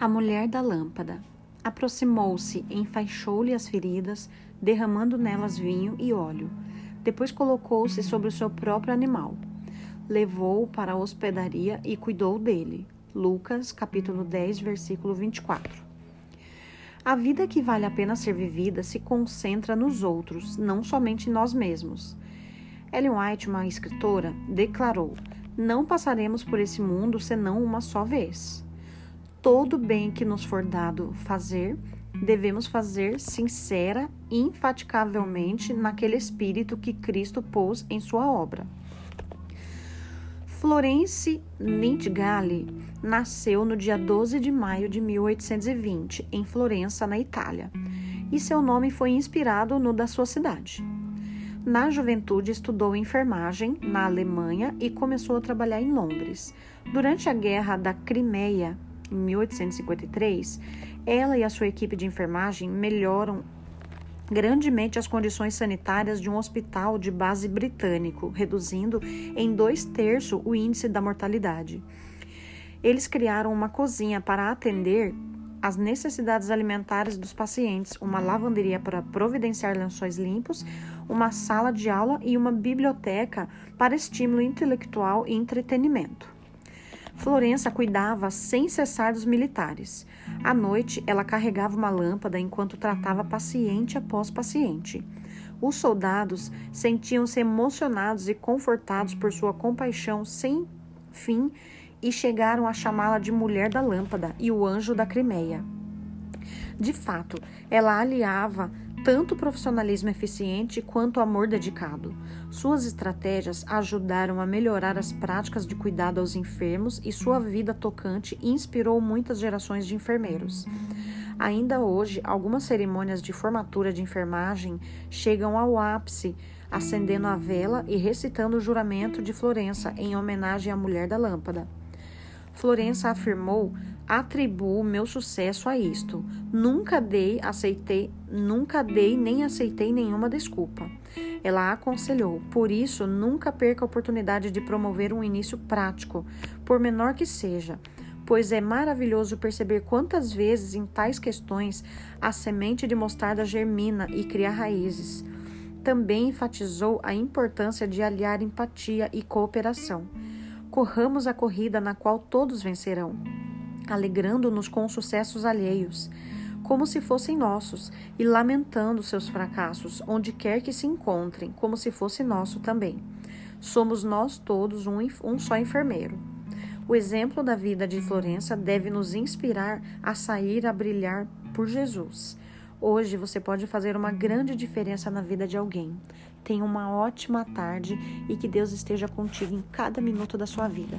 A mulher da lâmpada aproximou-se, enfaixou-lhe as feridas, derramando nelas vinho e óleo. Depois colocou-se sobre o seu próprio animal. Levou-o para a hospedaria e cuidou dele. Lucas, capítulo 10, versículo 24. A vida que vale a pena ser vivida se concentra nos outros, não somente nós mesmos. Ellen White, uma escritora, declarou: Não passaremos por esse mundo senão uma só vez todo bem que nos for dado fazer, devemos fazer sincera e infatigavelmente naquele espírito que Cristo pôs em sua obra. Florence Nightingale nasceu no dia 12 de maio de 1820 em Florença, na Itália, e seu nome foi inspirado no da sua cidade. Na juventude, estudou enfermagem na Alemanha e começou a trabalhar em Londres. Durante a Guerra da Crimeia, em 1853, ela e a sua equipe de enfermagem melhoram grandemente as condições sanitárias de um hospital de base britânico, reduzindo em dois terços o índice da mortalidade. Eles criaram uma cozinha para atender às necessidades alimentares dos pacientes, uma lavanderia para providenciar lençóis limpos, uma sala de aula e uma biblioteca para estímulo intelectual e entretenimento. Florença cuidava sem cessar dos militares. À noite, ela carregava uma lâmpada enquanto tratava paciente após paciente. Os soldados sentiam-se emocionados e confortados por sua compaixão sem fim e chegaram a chamá-la de Mulher da Lâmpada e o Anjo da Crimeia. De fato, ela aliava tanto profissionalismo eficiente quanto amor dedicado. Suas estratégias ajudaram a melhorar as práticas de cuidado aos enfermos e sua vida tocante inspirou muitas gerações de enfermeiros. Ainda hoje, algumas cerimônias de formatura de enfermagem chegam ao ápice, acendendo a vela e recitando o juramento de Florença em homenagem à mulher da lâmpada. Florença afirmou atribuo meu sucesso a isto. Nunca dei, aceitei, nunca dei nem aceitei nenhuma desculpa. Ela aconselhou: por isso, nunca perca a oportunidade de promover um início prático, por menor que seja, pois é maravilhoso perceber quantas vezes em tais questões a semente de mostarda germina e cria raízes. Também enfatizou a importância de aliar empatia e cooperação. Corramos a corrida na qual todos vencerão alegrando-nos com os sucessos alheios, como se fossem nossos, e lamentando seus fracassos, onde quer que se encontrem, como se fosse nosso também. Somos nós todos um, um só enfermeiro. O exemplo da vida de Florença deve nos inspirar a sair a brilhar por Jesus. Hoje você pode fazer uma grande diferença na vida de alguém. Tenha uma ótima tarde e que Deus esteja contigo em cada minuto da sua vida.